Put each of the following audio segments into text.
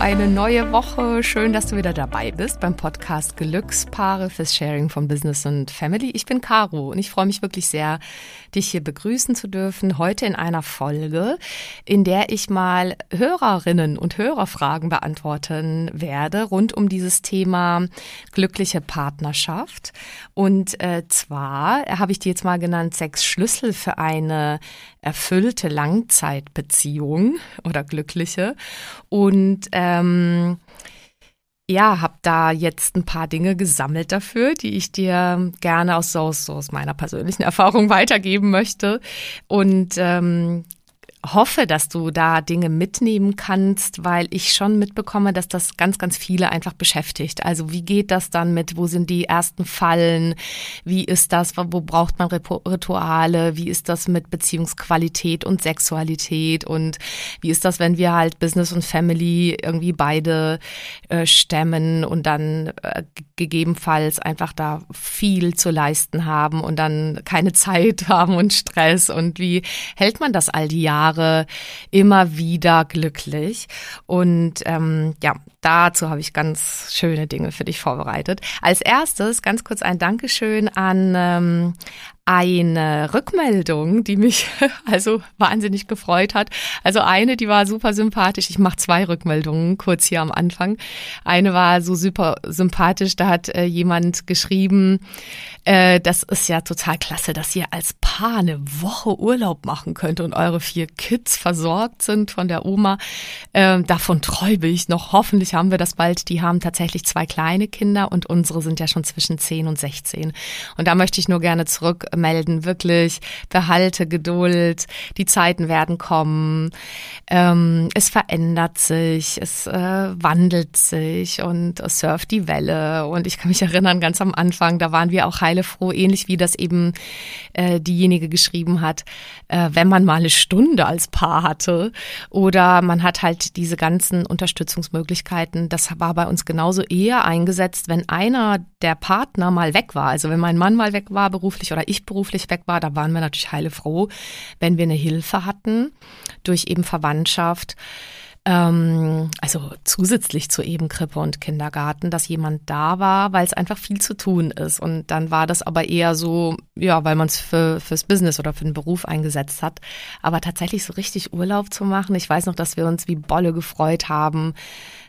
eine neue Woche. Schön, dass du wieder dabei bist beim Podcast Glückspaare fürs Sharing von Business und Family. Ich bin Caro und ich freue mich wirklich sehr, dich hier begrüßen zu dürfen. Heute in einer Folge, in der ich mal Hörerinnen und Hörerfragen beantworten werde rund um dieses Thema glückliche Partnerschaft. Und äh, zwar habe ich dir jetzt mal genannt sechs Schlüssel für eine erfüllte Langzeitbeziehung oder glückliche. Und ähm, ja, habe da jetzt ein paar Dinge gesammelt dafür, die ich dir gerne aus, aus, aus meiner persönlichen Erfahrung weitergeben möchte. Und ähm, hoffe, dass du da Dinge mitnehmen kannst, weil ich schon mitbekomme, dass das ganz, ganz viele einfach beschäftigt. Also wie geht das dann mit, wo sind die ersten Fallen? Wie ist das, wo braucht man Rituale? Wie ist das mit Beziehungsqualität und Sexualität? Und wie ist das, wenn wir halt Business und Family irgendwie beide äh, stemmen und dann äh, gegebenenfalls einfach da viel zu leisten haben und dann keine Zeit haben und Stress? Und wie hält man das all die Jahre? Jahre immer wieder glücklich. Und ähm, ja, dazu habe ich ganz schöne Dinge für dich vorbereitet. Als erstes ganz kurz ein Dankeschön an ähm, eine Rückmeldung, die mich also wahnsinnig gefreut hat. Also eine, die war super sympathisch. Ich mache zwei Rückmeldungen kurz hier am Anfang. Eine war so super sympathisch. Da hat äh, jemand geschrieben, äh, das ist ja total klasse, dass ihr als Paar eine Woche Urlaub machen könnt und eure vier Kids versorgt sind von der Oma. Äh, davon träume ich noch. Hoffentlich haben wir das bald. Die haben tatsächlich zwei kleine Kinder und unsere sind ja schon zwischen 10 und 16. Und da möchte ich nur gerne zurück melden, wirklich, behalte Geduld, die Zeiten werden kommen, ähm, es verändert sich, es äh, wandelt sich und es surft die Welle. Und ich kann mich erinnern, ganz am Anfang, da waren wir auch heilefroh, ähnlich wie das eben äh, diejenige geschrieben hat, äh, wenn man mal eine Stunde als Paar hatte oder man hat halt diese ganzen Unterstützungsmöglichkeiten. Das war bei uns genauso eher eingesetzt, wenn einer der Partner mal weg war. Also wenn mein Mann mal weg war beruflich oder ich beruflich weg war, da waren wir natürlich heilefroh, wenn wir eine Hilfe hatten durch eben Verwandtschaft. Ähm, also zusätzlich zu eben Krippe und Kindergarten, dass jemand da war, weil es einfach viel zu tun ist. Und dann war das aber eher so, ja, weil man es für, fürs Business oder für den Beruf eingesetzt hat. Aber tatsächlich so richtig Urlaub zu machen, ich weiß noch, dass wir uns wie Bolle gefreut haben,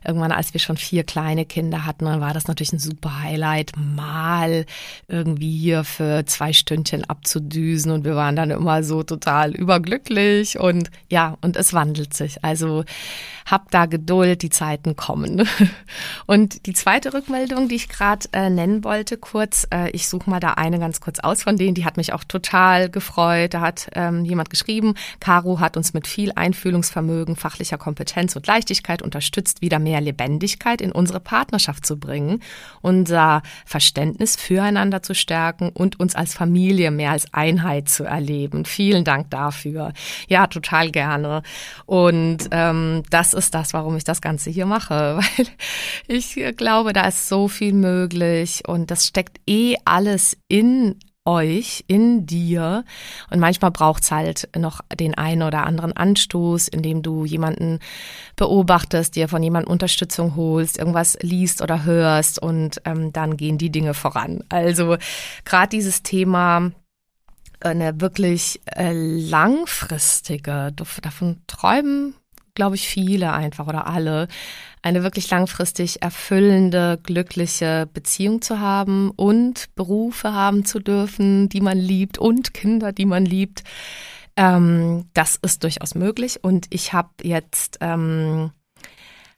irgendwann, als wir schon vier kleine Kinder hatten, dann war das natürlich ein super Highlight, mal irgendwie hier für zwei Stündchen abzudüsen und wir waren dann immer so total überglücklich und ja, und es wandelt sich. Also hab da Geduld, die Zeiten kommen. Und die zweite Rückmeldung, die ich gerade äh, nennen wollte, kurz, äh, ich suche mal da eine ganz kurz aus von denen, die hat mich auch total gefreut. Da hat ähm, jemand geschrieben, Caro hat uns mit viel Einfühlungsvermögen, fachlicher Kompetenz und Leichtigkeit unterstützt, wieder mehr Lebendigkeit in unsere Partnerschaft zu bringen, unser Verständnis füreinander zu stärken und uns als Familie mehr als Einheit zu erleben. Vielen Dank dafür. Ja, total gerne. Und ähm, das ist das, warum ich das Ganze hier mache, weil ich glaube, da ist so viel möglich und das steckt eh alles in euch, in dir. Und manchmal braucht's halt noch den einen oder anderen Anstoß, indem du jemanden beobachtest, dir von jemandem Unterstützung holst, irgendwas liest oder hörst und ähm, dann gehen die Dinge voran. Also gerade dieses Thema eine wirklich äh, langfristige, davon träumen glaube ich, viele einfach oder alle, eine wirklich langfristig erfüllende, glückliche Beziehung zu haben und Berufe haben zu dürfen, die man liebt und Kinder, die man liebt. Ähm, das ist durchaus möglich und ich habe jetzt ähm,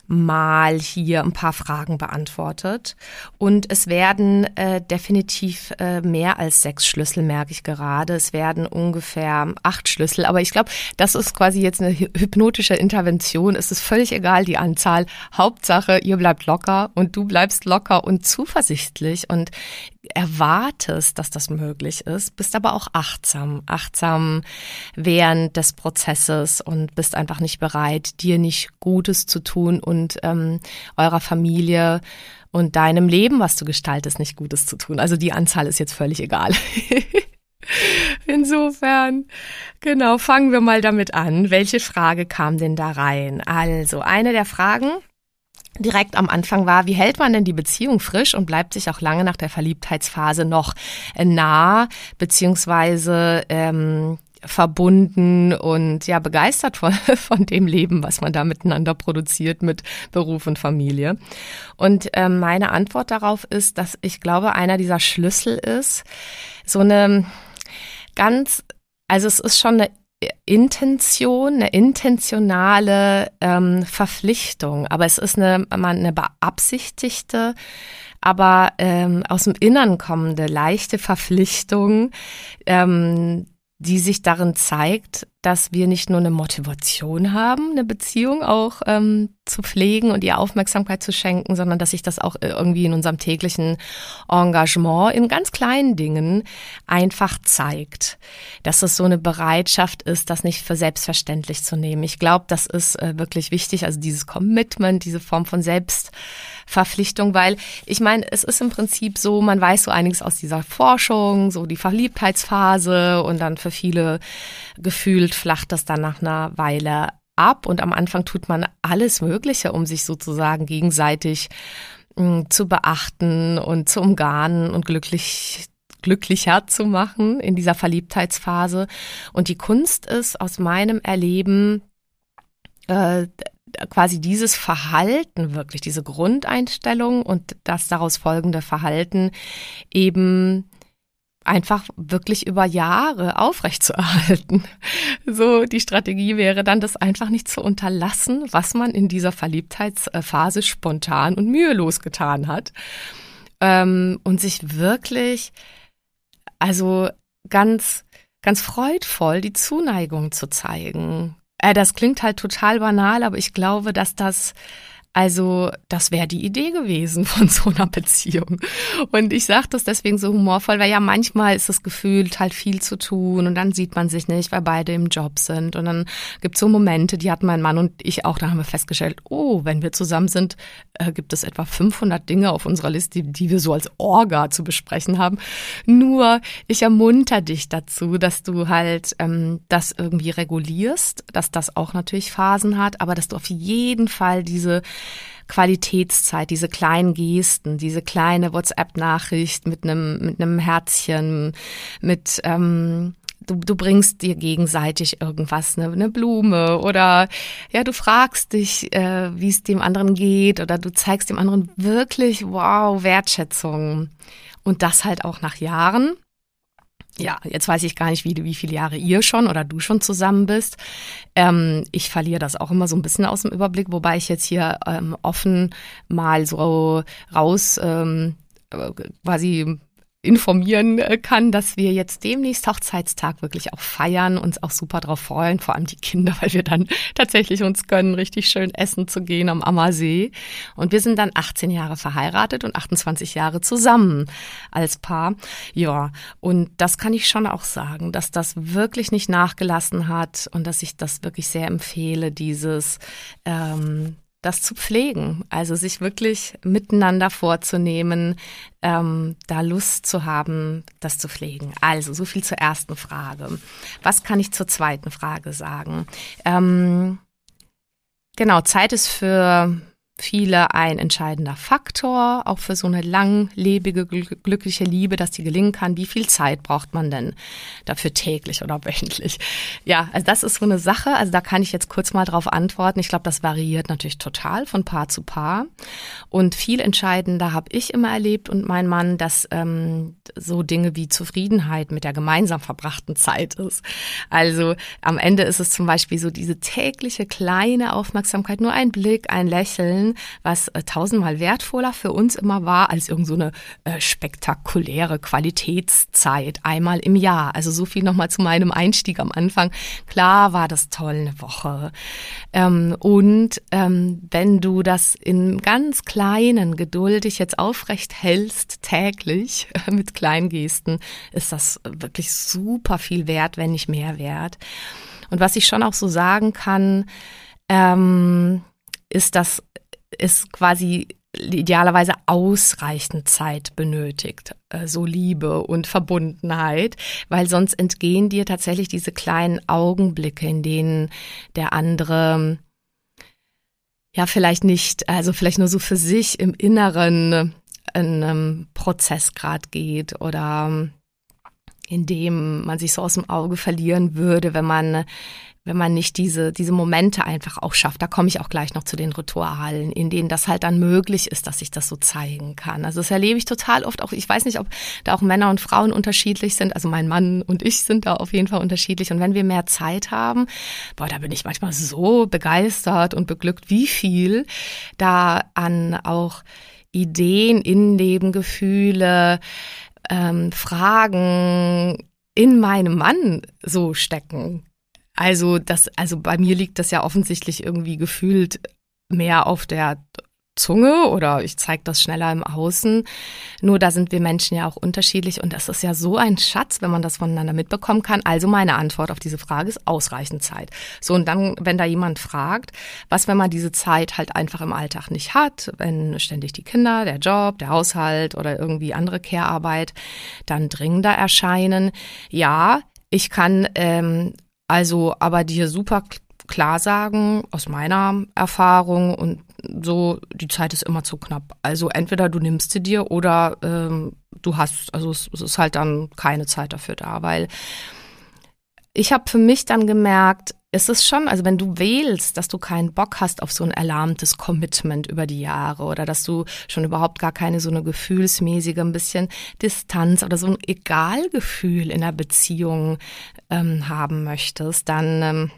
mal hier ein paar Fragen beantwortet. Und es werden äh, definitiv äh, mehr als sechs Schlüssel, merke ich gerade. Es werden ungefähr acht Schlüssel. Aber ich glaube, das ist quasi jetzt eine hypnotische Intervention. Es ist völlig egal, die Anzahl. Hauptsache, ihr bleibt locker und du bleibst locker und zuversichtlich. Und erwartest, dass das möglich ist, bist aber auch achtsam, achtsam während des Prozesses und bist einfach nicht bereit, dir nicht Gutes zu tun und ähm, eurer Familie und deinem Leben, was du gestaltest, nicht Gutes zu tun. Also die Anzahl ist jetzt völlig egal. Insofern, genau, fangen wir mal damit an. Welche Frage kam denn da rein? Also, eine der Fragen, direkt am Anfang war, wie hält man denn die Beziehung frisch und bleibt sich auch lange nach der Verliebtheitsphase noch nah, beziehungsweise ähm, verbunden und ja begeistert von, von dem Leben, was man da miteinander produziert mit Beruf und Familie. Und ähm, meine Antwort darauf ist, dass ich glaube, einer dieser Schlüssel ist, so eine ganz, also es ist schon eine Intention, eine intentionale ähm, Verpflichtung, aber es ist eine, eine beabsichtigte, aber ähm, aus dem Innern kommende leichte Verpflichtung, ähm, die sich darin zeigt, dass wir nicht nur eine Motivation haben, eine Beziehung auch ähm, zu pflegen und ihr Aufmerksamkeit zu schenken, sondern dass sich das auch äh, irgendwie in unserem täglichen Engagement in ganz kleinen Dingen einfach zeigt. Dass es so eine Bereitschaft ist, das nicht für selbstverständlich zu nehmen. Ich glaube, das ist äh, wirklich wichtig, also dieses Commitment, diese Form von Selbstverpflichtung, weil ich meine, es ist im Prinzip so, man weiß so einiges aus dieser Forschung, so die Verliebtheitsphase und dann für viele gefühlt flacht das dann nach einer Weile ab und am Anfang tut man alles Mögliche, um sich sozusagen gegenseitig hm, zu beachten und zu umgarnen und glücklich glücklicher zu machen in dieser Verliebtheitsphase. Und die Kunst ist aus meinem Erleben äh, quasi dieses Verhalten wirklich, diese Grundeinstellung und das daraus folgende Verhalten eben einfach wirklich über Jahre aufrechtzuerhalten. So, die Strategie wäre dann, das einfach nicht zu unterlassen, was man in dieser Verliebtheitsphase spontan und mühelos getan hat. Ähm, und sich wirklich, also ganz, ganz freudvoll die Zuneigung zu zeigen. Äh, das klingt halt total banal, aber ich glaube, dass das also das wäre die Idee gewesen von so einer Beziehung. Und ich sage das deswegen so humorvoll, weil ja manchmal ist das Gefühl halt viel zu tun und dann sieht man sich nicht, weil beide im Job sind. Und dann gibt es so Momente, die hatten mein Mann und ich auch, da haben wir festgestellt, oh, wenn wir zusammen sind, äh, gibt es etwa 500 Dinge auf unserer Liste, die, die wir so als Orga zu besprechen haben. Nur ich ermunter dich dazu, dass du halt ähm, das irgendwie regulierst, dass das auch natürlich Phasen hat, aber dass du auf jeden Fall diese Qualitätszeit, diese kleinen Gesten, diese kleine WhatsApp-Nachricht mit einem mit einem Herzchen, mit ähm, du, du bringst dir gegenseitig irgendwas, eine, eine Blume oder ja, du fragst dich, äh, wie es dem anderen geht oder du zeigst dem anderen wirklich, wow, Wertschätzung. Und das halt auch nach Jahren. Ja, jetzt weiß ich gar nicht, wie, wie viele Jahre ihr schon oder du schon zusammen bist. Ähm, ich verliere das auch immer so ein bisschen aus dem Überblick, wobei ich jetzt hier ähm, offen mal so raus ähm, äh, quasi informieren äh, kann, dass wir jetzt demnächst Hochzeitstag wirklich auch feiern, uns auch super drauf freuen, vor allem die Kinder, weil wir dann tatsächlich uns gönnen, richtig schön essen zu gehen am Ammersee. Und wir sind dann 18 Jahre verheiratet und 28 Jahre zusammen als Paar. Ja, und das kann ich schon auch sagen, dass das wirklich nicht nachgelassen hat und dass ich das wirklich sehr empfehle, dieses ähm, das zu pflegen, also sich wirklich miteinander vorzunehmen, ähm, da Lust zu haben, das zu pflegen. Also so viel zur ersten Frage. Was kann ich zur zweiten Frage sagen? Ähm, genau, Zeit ist für viele ein entscheidender Faktor, auch für so eine langlebige, glückliche Liebe, dass die gelingen kann. Wie viel Zeit braucht man denn dafür täglich oder wöchentlich? Ja, also das ist so eine Sache. Also da kann ich jetzt kurz mal drauf antworten. Ich glaube, das variiert natürlich total von Paar zu Paar. Und viel entscheidender habe ich immer erlebt und mein Mann, dass ähm, so Dinge wie Zufriedenheit mit der gemeinsam verbrachten Zeit ist. Also am Ende ist es zum Beispiel so diese tägliche kleine Aufmerksamkeit, nur ein Blick, ein Lächeln, Handeln, was äh, tausendmal wertvoller für uns immer war als irgendeine so äh, spektakuläre Qualitätszeit einmal im Jahr. Also so viel nochmal zu meinem Einstieg am Anfang. Klar war das toll, eine Woche. Ähm, und ähm, wenn du das in ganz kleinen, geduldig jetzt aufrecht hältst, täglich mit Kleingesten, ist das wirklich super viel wert, wenn nicht mehr wert. Und was ich schon auch so sagen kann, ähm, ist, dass es quasi idealerweise ausreichend Zeit benötigt, äh, so Liebe und Verbundenheit, weil sonst entgehen dir tatsächlich diese kleinen Augenblicke, in denen der andere ja vielleicht nicht, also vielleicht nur so für sich im Inneren in einem Prozess grad geht oder in dem man sich so aus dem Auge verlieren würde, wenn man wenn man nicht diese, diese Momente einfach auch schafft. Da komme ich auch gleich noch zu den Ritualen, in denen das halt dann möglich ist, dass ich das so zeigen kann. Also das erlebe ich total oft auch. Ich weiß nicht, ob da auch Männer und Frauen unterschiedlich sind. Also mein Mann und ich sind da auf jeden Fall unterschiedlich. Und wenn wir mehr Zeit haben, boah, da bin ich manchmal so begeistert und beglückt, wie viel da an auch Ideen, Innenleben, Gefühle, ähm, Fragen in meinem Mann so stecken also das, also bei mir liegt das ja offensichtlich irgendwie gefühlt mehr auf der Zunge oder ich zeige das schneller im Außen. Nur da sind wir Menschen ja auch unterschiedlich und das ist ja so ein Schatz, wenn man das voneinander mitbekommen kann. Also meine Antwort auf diese Frage ist ausreichend Zeit. So und dann, wenn da jemand fragt, was, wenn man diese Zeit halt einfach im Alltag nicht hat, wenn ständig die Kinder, der Job, der Haushalt oder irgendwie andere Care-Arbeit dann dringender erscheinen. Ja, ich kann ähm, also aber dir super klar sagen, aus meiner Erfahrung und so, die Zeit ist immer zu knapp. Also entweder du nimmst sie dir oder ähm, du hast, also es, es ist halt dann keine Zeit dafür da, weil ich habe für mich dann gemerkt, es ist schon, also wenn du wählst, dass du keinen Bock hast auf so ein erlahmtes Commitment über die Jahre oder dass du schon überhaupt gar keine so eine gefühlsmäßige, ein bisschen Distanz oder so ein Egalgefühl in der Beziehung ähm, haben möchtest, dann ähm,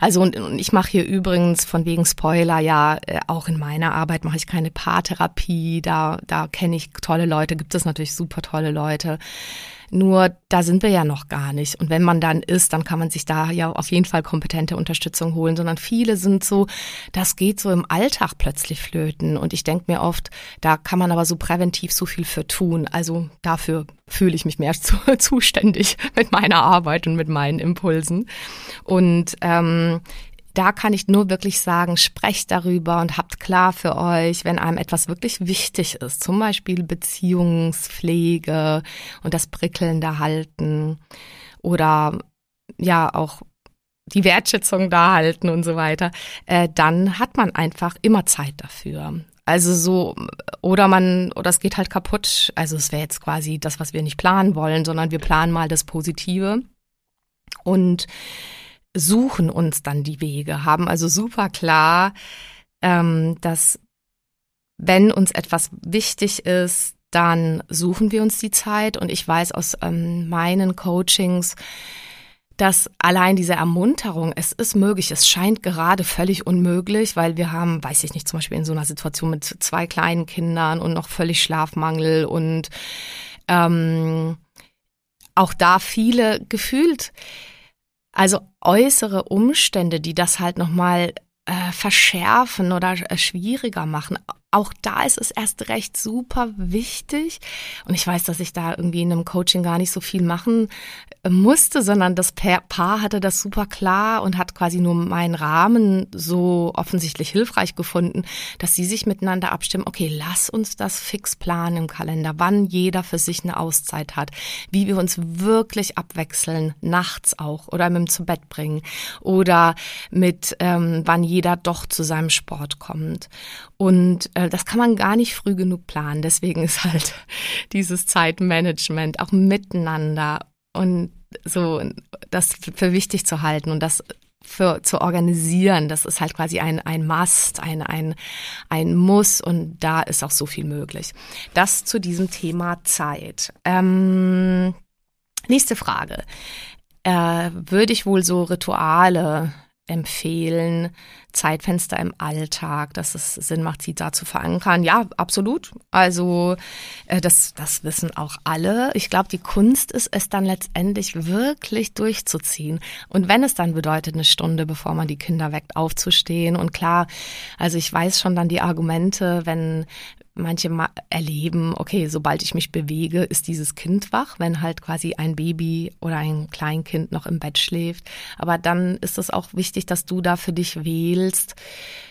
also und, und ich mache hier übrigens von wegen Spoiler ja äh, auch in meiner Arbeit mache ich keine Paartherapie, da da kenne ich tolle Leute, gibt es natürlich super tolle Leute. Nur da sind wir ja noch gar nicht. Und wenn man dann ist, dann kann man sich da ja auf jeden Fall kompetente Unterstützung holen, sondern viele sind so, das geht so im Alltag plötzlich flöten. Und ich denke mir oft, da kann man aber so präventiv so viel für tun. Also dafür fühle ich mich mehr zu, zuständig mit meiner Arbeit und mit meinen Impulsen. Und ähm, da kann ich nur wirklich sagen, sprecht darüber und habt klar für euch, wenn einem etwas wirklich wichtig ist, zum Beispiel Beziehungspflege und das prickelnde Halten oder ja auch die Wertschätzung da halten und so weiter, äh, dann hat man einfach immer Zeit dafür. Also so, oder man, oder es geht halt kaputt. Also es wäre jetzt quasi das, was wir nicht planen wollen, sondern wir planen mal das Positive. Und suchen uns dann die Wege, haben also super klar, ähm, dass wenn uns etwas wichtig ist, dann suchen wir uns die Zeit. Und ich weiß aus ähm, meinen Coachings, dass allein diese Ermunterung, es ist möglich, es scheint gerade völlig unmöglich, weil wir haben, weiß ich nicht, zum Beispiel in so einer Situation mit zwei kleinen Kindern und noch völlig Schlafmangel und ähm, auch da viele gefühlt also äußere Umstände, die das halt nochmal äh, verschärfen oder äh, schwieriger machen. Auch da ist es erst recht super wichtig. Und ich weiß, dass ich da irgendwie in einem Coaching gar nicht so viel machen äh, musste, sondern das Paar hatte das super klar und hat quasi nur meinen Rahmen so offensichtlich hilfreich gefunden, dass sie sich miteinander abstimmen, okay, lass uns das fix planen im Kalender, wann jeder für sich eine Auszeit hat, wie wir uns wirklich abwechseln, nachts auch oder mit dem zu Bett bringen oder mit ähm, wann jeder doch zu seinem Sport kommt. Und äh, das kann man gar nicht früh genug planen. Deswegen ist halt dieses Zeitmanagement auch miteinander und so das für wichtig zu halten und das für, zu organisieren. Das ist halt quasi ein, ein Must, ein, ein, ein Muss und da ist auch so viel möglich. Das zu diesem Thema Zeit. Ähm, nächste Frage. Äh, würde ich wohl so Rituale empfehlen, Zeitfenster im Alltag, dass es Sinn macht, sie da zu verankern. Ja, absolut. Also äh, das, das wissen auch alle. Ich glaube, die Kunst ist es dann letztendlich wirklich durchzuziehen. Und wenn es dann bedeutet, eine Stunde, bevor man die Kinder weckt, aufzustehen. Und klar, also ich weiß schon dann die Argumente, wenn Manche erleben, okay, sobald ich mich bewege, ist dieses Kind wach, wenn halt quasi ein Baby oder ein Kleinkind noch im Bett schläft. Aber dann ist es auch wichtig, dass du da für dich wählst,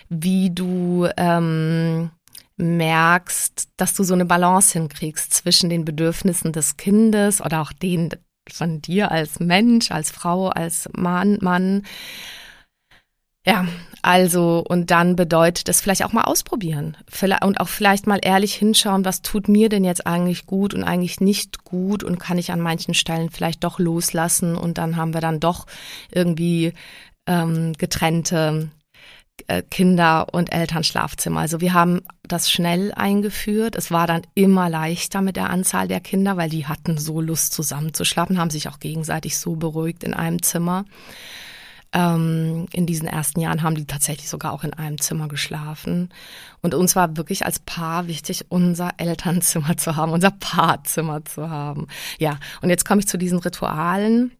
wie du ähm, merkst, dass du so eine Balance hinkriegst zwischen den Bedürfnissen des Kindes oder auch den von dir als Mensch, als Frau, als Mann, Mann. Ja, also und dann bedeutet es vielleicht auch mal ausprobieren. Und auch vielleicht mal ehrlich hinschauen, was tut mir denn jetzt eigentlich gut und eigentlich nicht gut und kann ich an manchen Stellen vielleicht doch loslassen und dann haben wir dann doch irgendwie ähm, getrennte Kinder- und Elternschlafzimmer. Also wir haben das schnell eingeführt. Es war dann immer leichter mit der Anzahl der Kinder, weil die hatten so Lust zusammenzuschlafen, haben sich auch gegenseitig so beruhigt in einem Zimmer. Ähm, in diesen ersten Jahren haben die tatsächlich sogar auch in einem Zimmer geschlafen. Und uns war wirklich als Paar wichtig, unser Elternzimmer zu haben, unser Paarzimmer zu haben. Ja, und jetzt komme ich zu diesen Ritualen.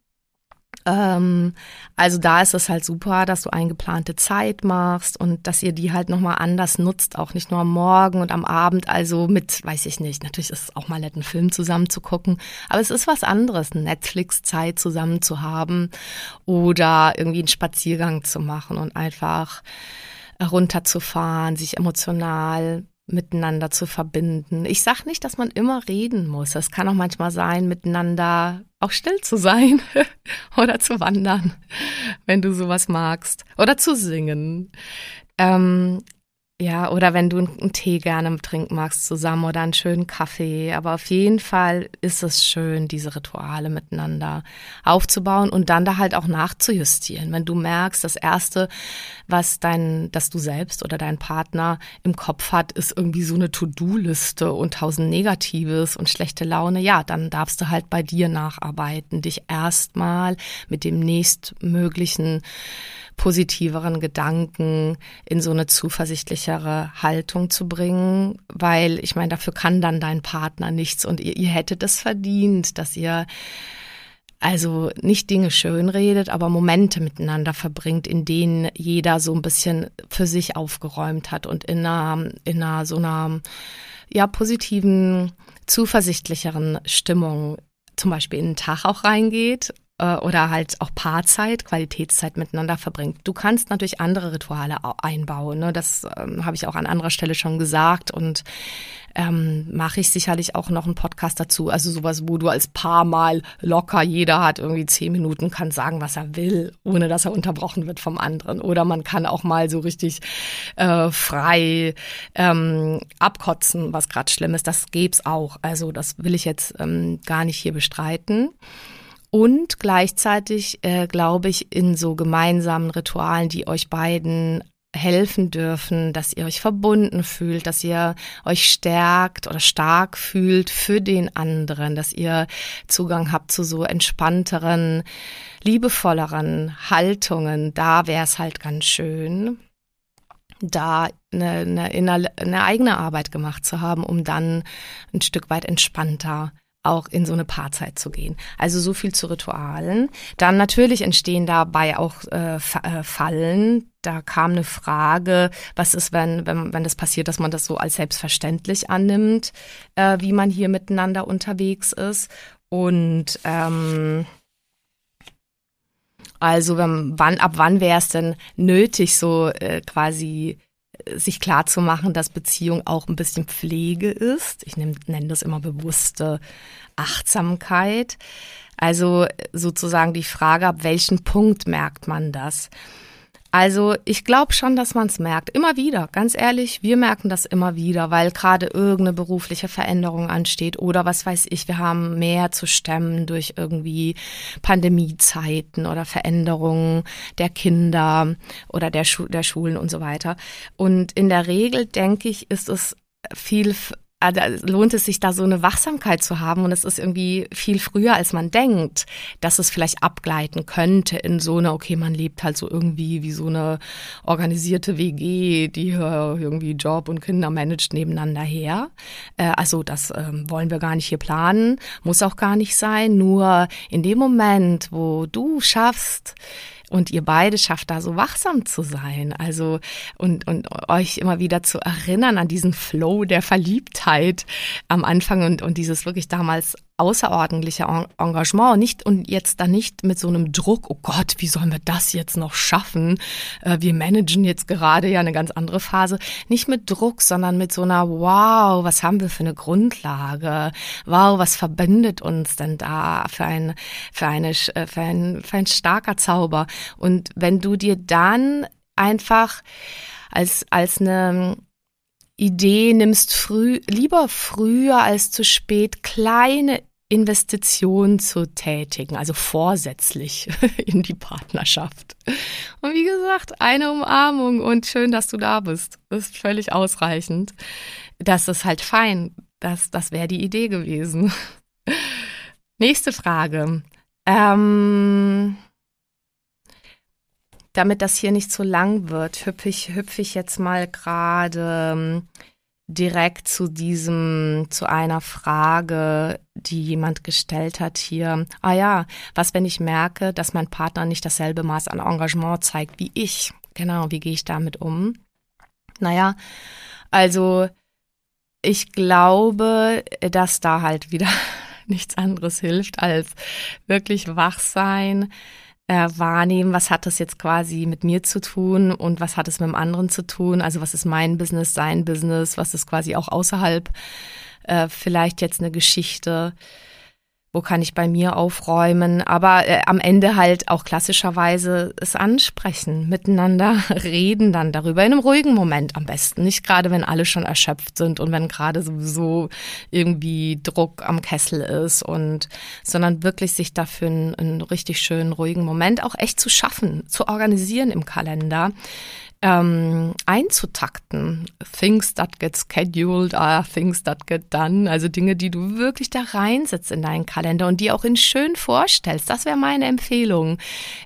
Ähm, also da ist es halt super, dass du eingeplante Zeit machst und dass ihr die halt nochmal anders nutzt, auch nicht nur am Morgen und am Abend, also mit, weiß ich nicht, natürlich ist es auch mal nett, einen Film zusammen zu gucken, aber es ist was anderes, Netflix-Zeit zusammen zu haben oder irgendwie einen Spaziergang zu machen und einfach runterzufahren, sich emotional miteinander zu verbinden. Ich sag nicht, dass man immer reden muss. Es kann auch manchmal sein, miteinander auch still zu sein oder zu wandern, wenn du sowas magst, oder zu singen. Ähm, ja, oder wenn du einen Tee gerne trinken magst zusammen oder einen schönen Kaffee. Aber auf jeden Fall ist es schön, diese Rituale miteinander aufzubauen und dann da halt auch nachzujustieren. Wenn du merkst, das erste, was dein, dass du selbst oder dein Partner im Kopf hat, ist irgendwie so eine To-Do-Liste und tausend Negatives und schlechte Laune. Ja, dann darfst du halt bei dir nacharbeiten, dich erstmal mit dem nächstmöglichen positiveren Gedanken in so eine zuversichtlichere Haltung zu bringen, weil ich meine, dafür kann dann dein Partner nichts und ihr, ihr hättet es verdient, dass ihr also nicht Dinge schönredet, aber Momente miteinander verbringt, in denen jeder so ein bisschen für sich aufgeräumt hat und in einer, in einer so einer ja positiven, zuversichtlicheren Stimmung zum Beispiel in den Tag auch reingeht äh, oder halt auch Paarzeit, Qualitätszeit miteinander verbringt. Du kannst natürlich andere Rituale einbauen. Ne? Das ähm, habe ich auch an anderer Stelle schon gesagt und ähm, mache ich sicherlich auch noch einen Podcast dazu. Also sowas, wo du als Paar mal locker, jeder hat irgendwie zehn Minuten, kann sagen, was er will, ohne dass er unterbrochen wird vom anderen. Oder man kann auch mal so richtig äh, frei ähm, abkotzen, was gerade schlimm ist. Das gäb's auch. Also das will ich jetzt ähm, gar nicht hier bestreiten. Und gleichzeitig äh, glaube ich in so gemeinsamen Ritualen, die euch beiden helfen dürfen, dass ihr euch verbunden fühlt, dass ihr euch stärkt oder stark fühlt für den anderen, dass ihr Zugang habt zu so entspannteren, liebevolleren Haltungen. Da wäre es halt ganz schön, da eine, eine, eine eigene Arbeit gemacht zu haben, um dann ein Stück weit entspannter auch in so eine Paarzeit zu gehen. Also so viel zu Ritualen. Dann natürlich entstehen dabei auch äh, äh, Fallen. Da kam eine Frage, was ist, wenn, wenn, wenn das passiert, dass man das so als selbstverständlich annimmt, äh, wie man hier miteinander unterwegs ist. Und ähm, also wenn, wann, ab wann wäre es denn nötig, so äh, quasi sich klar zu machen, dass Beziehung auch ein bisschen Pflege ist. Ich nenne das immer bewusste Achtsamkeit. Also sozusagen die Frage, ab welchem Punkt merkt man das? Also ich glaube schon, dass man es merkt. Immer wieder, ganz ehrlich, wir merken das immer wieder, weil gerade irgendeine berufliche Veränderung ansteht oder was weiß ich, wir haben mehr zu stemmen durch irgendwie Pandemiezeiten oder Veränderungen der Kinder oder der, Schu der Schulen und so weiter. Und in der Regel, denke ich, ist es viel Da lohnt es sich da so eine Wachsamkeit zu haben. Und es ist irgendwie viel früher, als man denkt, dass es vielleicht abgleiten könnte in so eine, okay, man lebt halt so irgendwie wie so eine organisierte WG, die irgendwie Job und Kinder managt nebeneinander her. Äh, also das ähm, wollen wir gar nicht hier planen, muss auch gar nicht sein, nur in dem Moment, wo du schaffst, und ihr beide schafft da so wachsam zu sein, also und, und euch immer wieder zu erinnern an diesen Flow der Verliebtheit am Anfang und, und dieses wirklich damals außerordentliche Engagement nicht und jetzt dann nicht mit so einem Druck, oh Gott, wie sollen wir das jetzt noch schaffen? Äh, wir managen jetzt gerade ja eine ganz andere Phase. Nicht mit Druck, sondern mit so einer, wow, was haben wir für eine Grundlage? Wow, was verbindet uns denn da für ein, für eine, äh, für ein, für ein starker Zauber? Und wenn du dir dann einfach als, als eine, Idee nimmst früh, lieber früher als zu spät kleine Investitionen zu tätigen, also vorsätzlich in die Partnerschaft. Und wie gesagt, eine Umarmung und schön, dass du da bist. Das ist völlig ausreichend. Das ist halt fein. Das, das wäre die Idee gewesen. Nächste Frage. Ähm, damit das hier nicht zu lang wird, hüpfe ich, hüpfe ich jetzt mal gerade ähm, direkt zu diesem, zu einer Frage, die jemand gestellt hat hier. Ah ja, was, wenn ich merke, dass mein Partner nicht dasselbe Maß an Engagement zeigt wie ich? Genau, wie gehe ich damit um? Naja, also ich glaube, dass da halt wieder nichts anderes hilft als wirklich wach sein, äh, wahrnehmen, was hat das jetzt quasi mit mir zu tun und was hat es mit dem anderen zu tun. Also was ist mein Business, sein Business, was ist quasi auch außerhalb äh, vielleicht jetzt eine Geschichte wo kann ich bei mir aufräumen, aber äh, am Ende halt auch klassischerweise es ansprechen, miteinander reden dann darüber, in einem ruhigen Moment. Am besten, nicht gerade wenn alle schon erschöpft sind und wenn gerade sowieso irgendwie Druck am Kessel ist und, sondern wirklich sich dafür einen, einen richtig schönen, ruhigen Moment auch echt zu schaffen, zu organisieren im Kalender ähm, einzutakten. Things that get scheduled are things that get done. Also Dinge, die du wirklich da reinsetzt in deinen Kalender und die auch in schön vorstellst. Das wäre meine Empfehlung.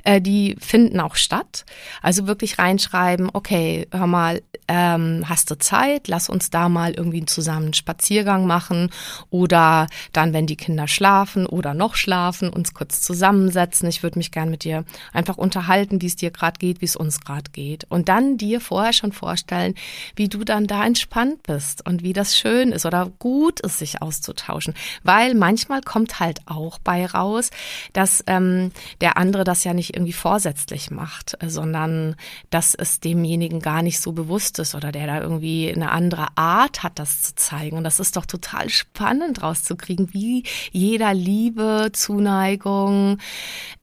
Äh, die finden auch statt. Also wirklich reinschreiben, okay, hör mal, ähm, hast du Zeit? Lass uns da mal irgendwie zusammen einen Spaziergang machen oder dann, wenn die Kinder schlafen oder noch schlafen, uns kurz zusammensetzen. Ich würde mich gern mit dir einfach unterhalten, wie es dir gerade geht, wie es uns gerade geht. Und dann kann dir vorher schon vorstellen, wie du dann da entspannt bist und wie das schön ist oder gut ist, sich auszutauschen. Weil manchmal kommt halt auch bei raus, dass ähm, der andere das ja nicht irgendwie vorsätzlich macht, sondern dass es demjenigen gar nicht so bewusst ist oder der da irgendwie eine andere Art hat, das zu zeigen. Und das ist doch total spannend rauszukriegen, wie jeder Liebe, Zuneigung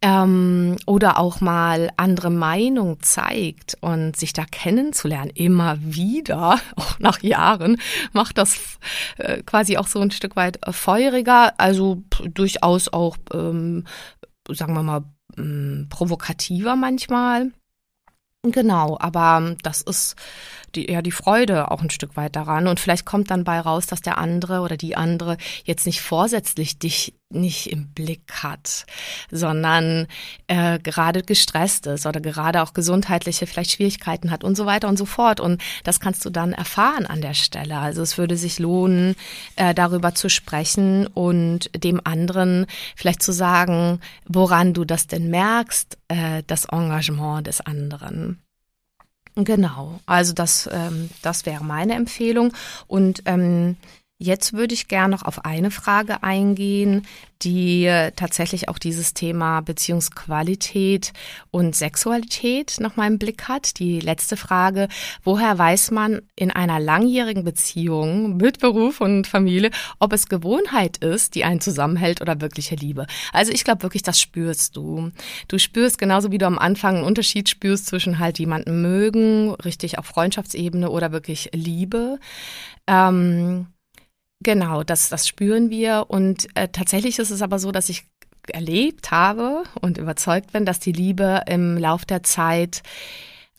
ähm, oder auch mal andere Meinung zeigt und sich sich da kennenzulernen, immer wieder, auch nach Jahren, macht das äh, quasi auch so ein Stück weit äh, feuriger, also durchaus auch, ähm, sagen wir mal, provokativer manchmal. Genau, aber das ist die, ja, die Freude auch ein Stück weit daran. Und vielleicht kommt dann bei raus, dass der andere oder die andere jetzt nicht vorsätzlich dich nicht im Blick hat, sondern äh, gerade gestresst ist oder gerade auch gesundheitliche vielleicht Schwierigkeiten hat und so weiter und so fort. Und das kannst du dann erfahren an der Stelle. Also es würde sich lohnen, äh, darüber zu sprechen und dem anderen vielleicht zu sagen, woran du das denn merkst, äh, das Engagement des anderen. Genau, also das, ähm, das wäre meine Empfehlung. Und ähm, Jetzt würde ich gerne noch auf eine Frage eingehen, die tatsächlich auch dieses Thema Beziehungsqualität und Sexualität noch mal im Blick hat. Die letzte Frage, woher weiß man in einer langjährigen Beziehung mit Beruf und Familie, ob es Gewohnheit ist, die einen zusammenhält oder wirkliche Liebe? Also ich glaube wirklich, das spürst du. Du spürst genauso wie du am Anfang einen Unterschied spürst zwischen halt jemanden mögen, richtig auf Freundschaftsebene oder wirklich Liebe. Ähm, Genau, das, das spüren wir. Und äh, tatsächlich ist es aber so, dass ich erlebt habe und überzeugt bin, dass die Liebe im Lauf der Zeit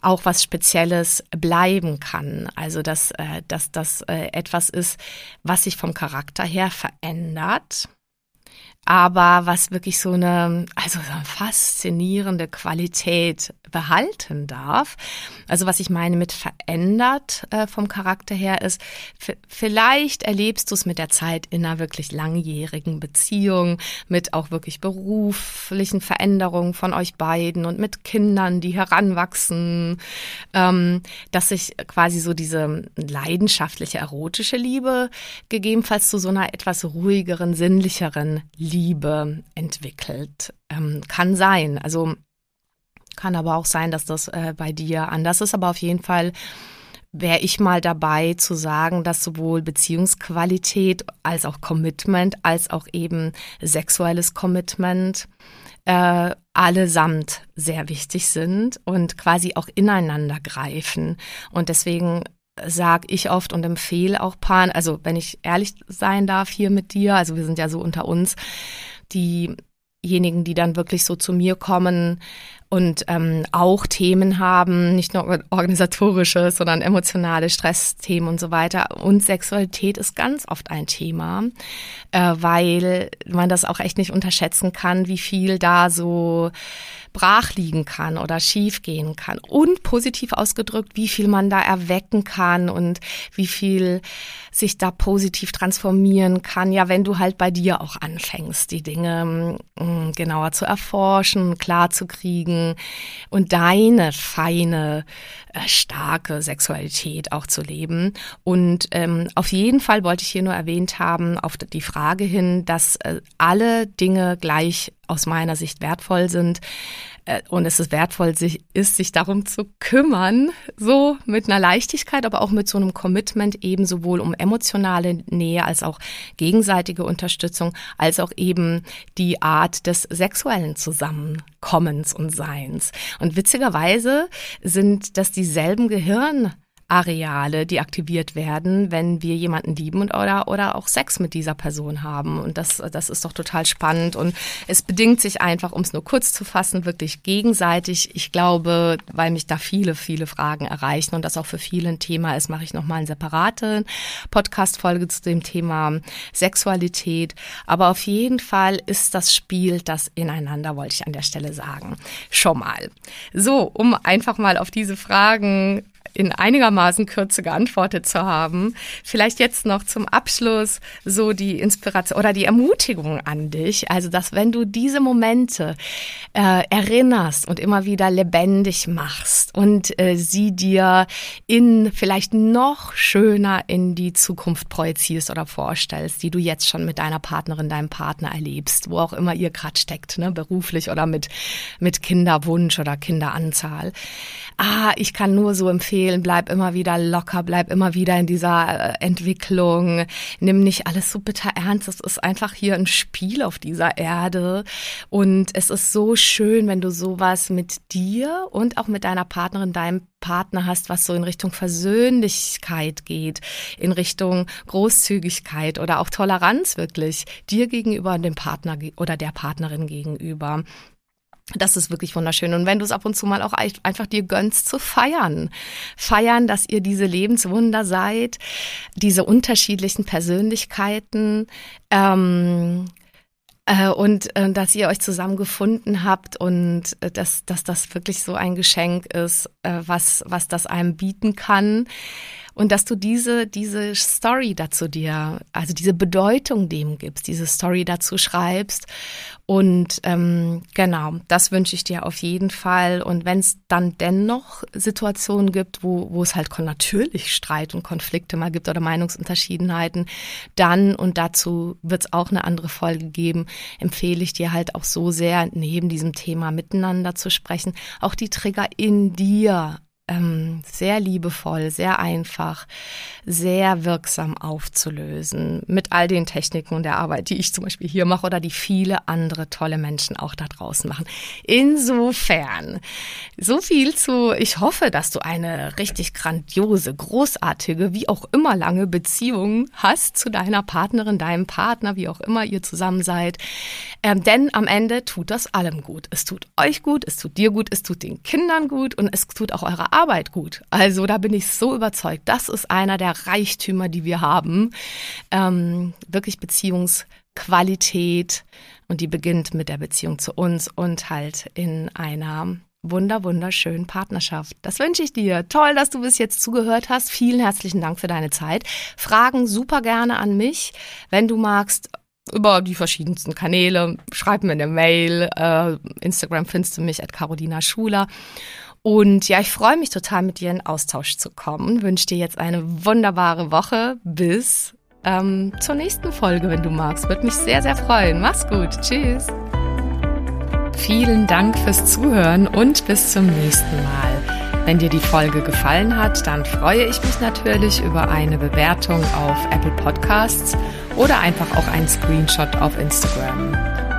auch was Spezielles bleiben kann. Also dass, äh, dass das äh, etwas ist, was sich vom Charakter her verändert aber was wirklich so eine, also so eine faszinierende Qualität behalten darf. Also was ich meine mit verändert äh, vom Charakter her ist, vielleicht erlebst du es mit der Zeit in einer wirklich langjährigen Beziehung, mit auch wirklich beruflichen Veränderungen von euch beiden und mit Kindern, die heranwachsen, ähm, dass sich quasi so diese leidenschaftliche erotische Liebe gegebenenfalls zu so einer etwas ruhigeren, sinnlicheren Liebe entwickelt. Ähm, kann sein. Also kann aber auch sein, dass das äh, bei dir anders ist. Aber auf jeden Fall wäre ich mal dabei zu sagen, dass sowohl Beziehungsqualität als auch Commitment, als auch eben sexuelles Commitment äh, allesamt sehr wichtig sind und quasi auch ineinander greifen. Und deswegen sage ich oft und empfehle auch Paaren, also wenn ich ehrlich sein darf hier mit dir, also wir sind ja so unter uns, diejenigen, die dann wirklich so zu mir kommen und ähm, auch Themen haben, nicht nur organisatorische, sondern emotionale Stressthemen und so weiter. Und Sexualität ist ganz oft ein Thema, äh, weil man das auch echt nicht unterschätzen kann, wie viel da so brach liegen kann oder schief gehen kann. Und positiv ausgedrückt, wie viel man da erwecken kann und wie viel sich da positiv transformieren kann. Ja, wenn du halt bei dir auch anfängst, die Dinge mm, genauer zu erforschen, klar zu kriegen und deine feine, äh, starke Sexualität auch zu leben. Und ähm, auf jeden Fall wollte ich hier nur erwähnt haben, auf die Frage hin, dass äh, alle Dinge gleich aus meiner Sicht wertvoll sind. Äh, und es ist wertvoll, sich, ist, sich darum zu kümmern, so mit einer Leichtigkeit, aber auch mit so einem Commitment eben sowohl um emotionale Nähe als auch gegenseitige Unterstützung, als auch eben die Art des sexuellen Zusammenkommens und Seins. Und witzigerweise sind das dieselben Gehirn Areale, die aktiviert werden, wenn wir jemanden lieben und oder, oder auch Sex mit dieser Person haben. Und das, das ist doch total spannend. Und es bedingt sich einfach, um es nur kurz zu fassen, wirklich gegenseitig. Ich glaube, weil mich da viele, viele Fragen erreichen und das auch für viele ein Thema ist, mache ich nochmal eine separate Podcast-Folge zu dem Thema Sexualität. Aber auf jeden Fall ist das Spiel das ineinander, wollte ich an der Stelle sagen. Schon mal. So, um einfach mal auf diese Fragen in einigermaßen Kürze geantwortet zu haben. Vielleicht jetzt noch zum Abschluss so die Inspiration oder die Ermutigung an dich. Also, dass wenn du diese Momente äh, erinnerst und immer wieder lebendig machst und äh, sie dir in vielleicht noch schöner in die Zukunft projizierst oder vorstellst, die du jetzt schon mit deiner Partnerin, deinem Partner erlebst, wo auch immer ihr gerade steckt, ne, beruflich oder mit, mit Kinderwunsch oder Kinderanzahl. Ah, ich kann nur so empfehlen, bleib immer wieder locker, bleib immer wieder in dieser äh, Entwicklung, nimm nicht alles so bitter ernst. Es ist einfach hier ein Spiel auf dieser Erde und es ist so schön, wenn du sowas mit dir und auch mit deiner Partnerin, deinem Partner hast, was so in Richtung Versöhnlichkeit geht, in Richtung Großzügigkeit oder auch Toleranz wirklich dir gegenüber und dem Partner oder der Partnerin gegenüber. Das ist wirklich wunderschön. Und wenn du es ab und zu mal auch einfach dir gönnst zu feiern. Feiern, dass ihr diese Lebenswunder seid, diese unterschiedlichen Persönlichkeiten, ähm, äh, und äh, dass ihr euch zusammen gefunden habt und äh, dass, dass das wirklich so ein Geschenk ist, äh, was, was das einem bieten kann und dass du diese, diese Story dazu dir, also diese Bedeutung dem gibst, diese Story dazu schreibst. Und ähm, genau, das wünsche ich dir auf jeden Fall. Und wenn es dann dennoch Situationen gibt, wo, wo es halt natürlich Streit und Konflikte mal gibt oder Meinungsunterschiedenheiten, dann, und dazu wird es auch eine andere Folge geben, empfehle ich dir halt auch so sehr, neben diesem Thema miteinander zu sprechen, auch die Trigger in dir ähm, sehr liebevoll, sehr einfach, sehr wirksam aufzulösen mit all den Techniken und der Arbeit, die ich zum Beispiel hier mache oder die viele andere tolle Menschen auch da draußen machen. Insofern, so viel zu, ich hoffe, dass du eine richtig grandiose, großartige, wie auch immer lange Beziehung hast zu deiner Partnerin, deinem Partner, wie auch immer ihr zusammen seid. Ähm, denn am Ende tut das allem gut. Es tut euch gut, es tut dir gut, es tut den Kindern gut und es tut auch eurer Arbeit gut. Also da bin ich so überzeugt. Das ist einer der Reichtümer, die wir haben. Ähm, wirklich Beziehungsqualität. Und die beginnt mit der Beziehung zu uns und halt in einer wunder, wunderschönen Partnerschaft. Das wünsche ich dir. Toll, dass du bis jetzt zugehört hast. Vielen herzlichen Dank für deine Zeit. Fragen super gerne an mich. Wenn du magst, über die verschiedensten Kanäle. Schreib mir eine Mail. Äh, Instagram findest du mich at Carolina Schuler. Und ja, ich freue mich total, mit dir in Austausch zu kommen. Wünsche dir jetzt eine wunderbare Woche. Bis ähm, zur nächsten Folge, wenn du magst. Würde mich sehr, sehr freuen. Mach's gut. Tschüss. Vielen Dank fürs Zuhören und bis zum nächsten Mal. Wenn dir die Folge gefallen hat, dann freue ich mich natürlich über eine Bewertung auf Apple Podcasts oder einfach auch einen Screenshot auf Instagram.